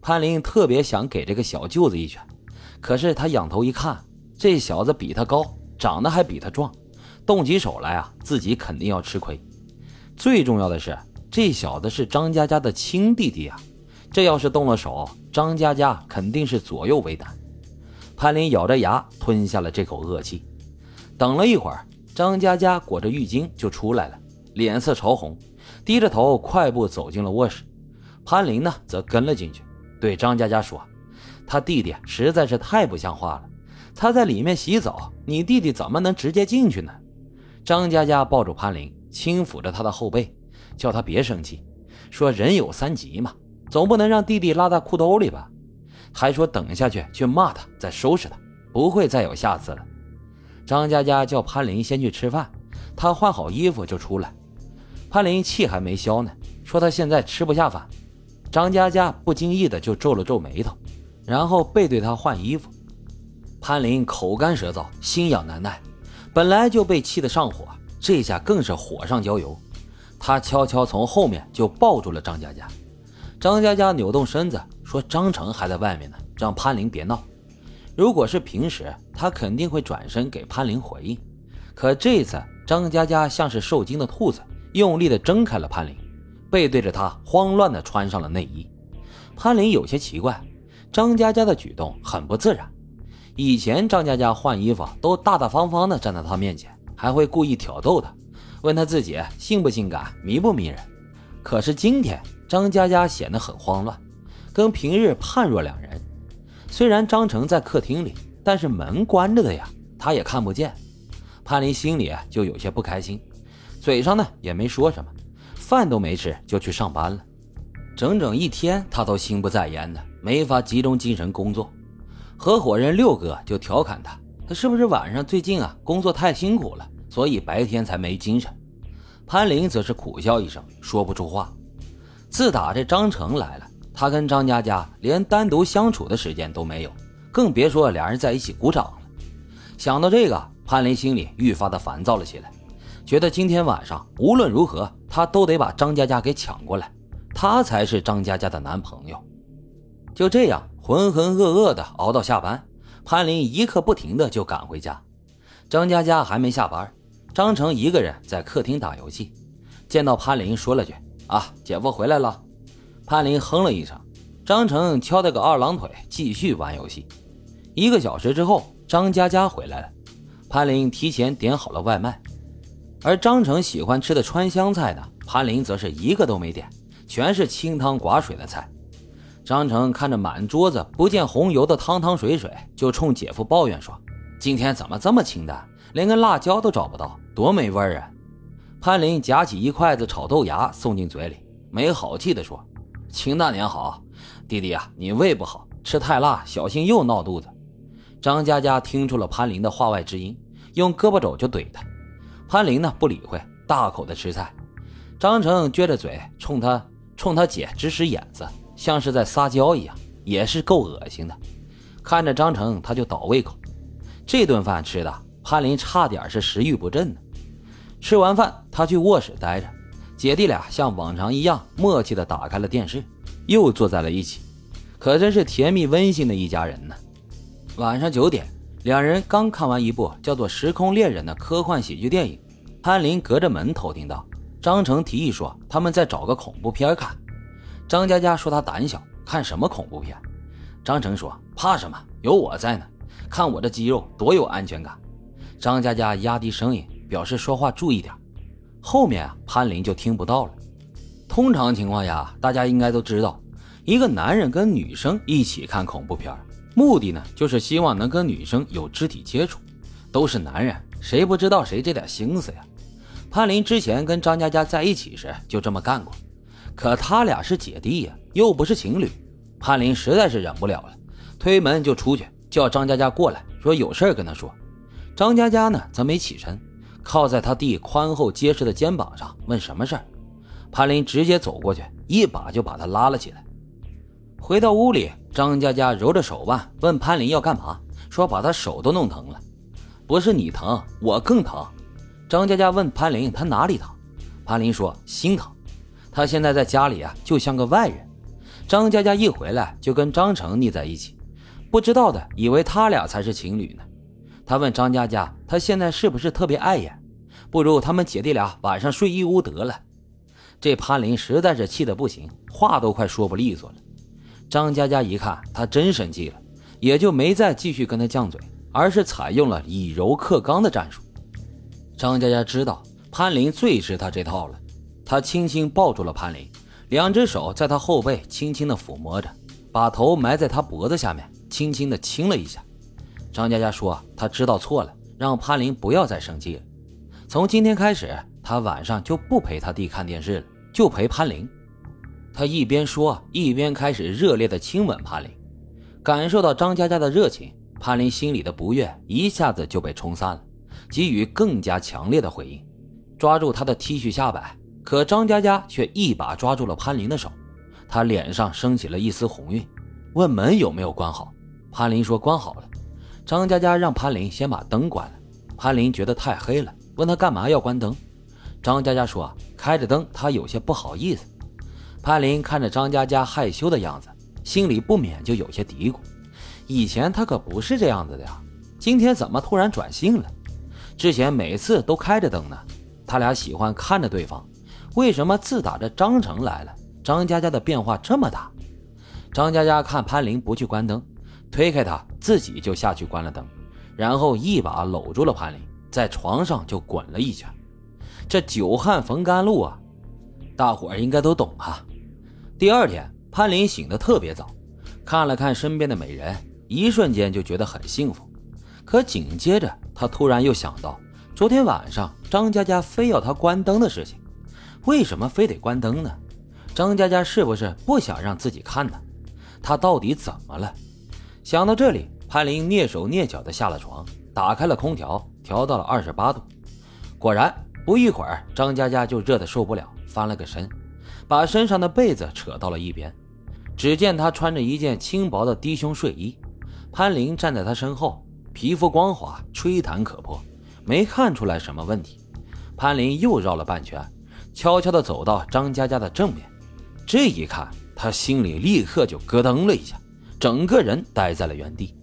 潘林特别想给这个小舅子一拳，可是他仰头一看，这小子比他高，长得还比他壮，动起手来啊，自己肯定要吃亏。最重要的是，这小子是张佳佳的亲弟弟啊，这要是动了手，张佳佳肯定是左右为难。潘林咬着牙吞下了这口恶气。等了一会儿，张佳佳裹着浴巾就出来了，脸色潮红，低着头快步走进了卧室。潘林呢，则跟了进去。对张佳佳说：“他弟弟实在是太不像话了，他在里面洗澡，你弟弟怎么能直接进去呢？”张佳佳抱住潘林，轻抚着他的后背，叫他别生气，说：“人有三急嘛，总不能让弟弟拉在裤兜里吧？”还说：“等下去去骂他，再收拾他，不会再有下次了。”张佳佳叫潘林先去吃饭，他换好衣服就出来。潘林气还没消呢，说他现在吃不下饭。张佳佳不经意的就皱了皱眉头，然后背对他换衣服。潘林口干舌燥，心痒难耐，本来就被气得上火，这下更是火上浇油。他悄悄从后面就抱住了张佳佳。张佳佳扭动身子说：“张成还在外面呢，让潘林别闹。”如果是平时，他肯定会转身给潘林回应，可这次张佳佳像是受惊的兔子，用力的挣开了潘林。背对着他，慌乱地穿上了内衣。潘林有些奇怪，张佳佳的举动很不自然。以前张佳佳换衣服都大大方方地站在他面前，还会故意挑逗他，问他自己性不性感、迷不迷人。可是今天张佳佳显得很慌乱，跟平日判若两人。虽然张成在客厅里，但是门关着的呀，他也看不见。潘林心里就有些不开心，嘴上呢也没说什么。饭都没吃就去上班了，整整一天他都心不在焉的，没法集中精神工作。合伙人六哥就调侃他：“他是不是晚上最近啊工作太辛苦了，所以白天才没精神？”潘林则是苦笑一声，说不出话。自打这张成来了，他跟张佳佳连单独相处的时间都没有，更别说俩人在一起鼓掌了。想到这个，潘林心里愈发的烦躁了起来。觉得今天晚上无论如何，他都得把张佳佳给抢过来，他才是张佳佳的男朋友。就这样浑浑噩噩的熬到下班，潘林一刻不停的就赶回家。张佳佳还没下班，张成一个人在客厅打游戏，见到潘林说了句：“啊，姐夫回来了。”潘林哼了一声，张成翘了个二郎腿继续玩游戏。一个小时之后，张佳佳回来了，潘林提前点好了外卖。而张成喜欢吃的川湘菜呢，潘林则是一个都没点，全是清汤寡水的菜。张成看着满桌子不见红油的汤汤水水，就冲姐夫抱怨说：“今天怎么这么清淡，连个辣椒都找不到，多没味儿啊！”潘林夹起一筷子炒豆芽送进嘴里，没好气地说：“清淡点好，弟弟啊，你胃不好，吃太辣小心又闹肚子。”张佳佳听出了潘林的话外之音，用胳膊肘就怼他。潘林呢不理会，大口的吃菜。张成撅着嘴冲他冲他姐直使眼子，像是在撒娇一样，也是够恶心的。看着张成，他就倒胃口。这顿饭吃的，潘林差点是食欲不振呢。吃完饭，他去卧室待着，姐弟俩像往常一样默契的打开了电视，又坐在了一起，可真是甜蜜温馨的一家人呢。晚上九点。两人刚看完一部叫做《时空恋人》的科幻喜剧电影，潘林隔着门偷听到张成提议说他们在找个恐怖片看。张佳佳说她胆小，看什么恐怖片？张成说怕什么？有我在呢，看我这肌肉多有安全感。张佳佳压低声音表示说话注意点。后面啊，潘林就听不到了。通常情况下，大家应该都知道，一个男人跟女生一起看恐怖片。目的呢，就是希望能跟女生有肢体接触。都是男人，谁不知道谁这点心思呀？潘林之前跟张佳佳在一起时就这么干过，可他俩是姐弟呀，又不是情侣。潘林实在是忍不了了，推门就出去，叫张佳佳过来，说有事跟他说。张佳佳呢，则没起身，靠在他弟宽厚结实的肩膀上，问什么事儿。潘林直接走过去，一把就把他拉了起来。回到屋里，张佳佳揉着手腕问潘林要干嘛，说把他手都弄疼了。不是你疼，我更疼。张佳佳问潘林他哪里疼，潘林说心疼。他现在在家里啊，就像个外人。张佳佳一回来就跟张成腻在一起，不知道的以为他俩才是情侣呢。他问张佳佳：“他现在是不是特别碍眼？不如他们姐弟俩晚上睡一屋得了。”这潘林实在是气得不行，话都快说不利索了。张佳佳一看他真生气了，也就没再继续跟他犟嘴，而是采用了以柔克刚的战术。张佳佳知道潘林最吃他这套了，他轻轻抱住了潘林，两只手在他后背轻轻的抚摸着，把头埋在他脖子下面，轻轻的亲了一下。张佳佳说：“他知道错了，让潘林不要再生气了。从今天开始，他晚上就不陪他弟看电视了，就陪潘林。”他一边说，一边开始热烈地亲吻潘林。感受到张佳佳的热情，潘林心里的不悦一下子就被冲散了，给予更加强烈的回应，抓住他的 T 恤下摆。可张佳佳却一把抓住了潘林的手，他脸上升起了一丝红晕，问门有没有关好。潘林说关好了。张佳佳让潘林先把灯关了，潘林觉得太黑了，问他干嘛要关灯。张佳佳说开着灯，他有些不好意思。潘林看着张佳佳害羞的样子，心里不免就有些嘀咕：以前他可不是这样子的呀，今天怎么突然转性了？之前每次都开着灯呢，他俩喜欢看着对方，为什么自打这张成来了，张佳佳的变化这么大？张佳佳看潘林不去关灯。推开他，自己就下去关了灯，然后一把搂住了潘林，在床上就滚了一圈。这久旱逢甘露啊，大伙儿应该都懂啊。第二天，潘林醒得特别早，看了看身边的美人，一瞬间就觉得很幸福。可紧接着，他突然又想到昨天晚上张佳佳非要他关灯的事情，为什么非得关灯呢？张佳佳是不是不想让自己看呢？他到底怎么了？想到这里，潘林蹑手蹑脚地下了床，打开了空调，调到了二十八度。果然，不一会儿，张佳佳就热得受不了，翻了个身，把身上的被子扯到了一边。只见她穿着一件轻薄的低胸睡衣，潘林站在她身后，皮肤光滑，吹弹可破，没看出来什么问题。潘林又绕了半圈，悄悄地走到张佳佳的正面。这一看，他心里立刻就咯噔了一下。整个人呆在了原地。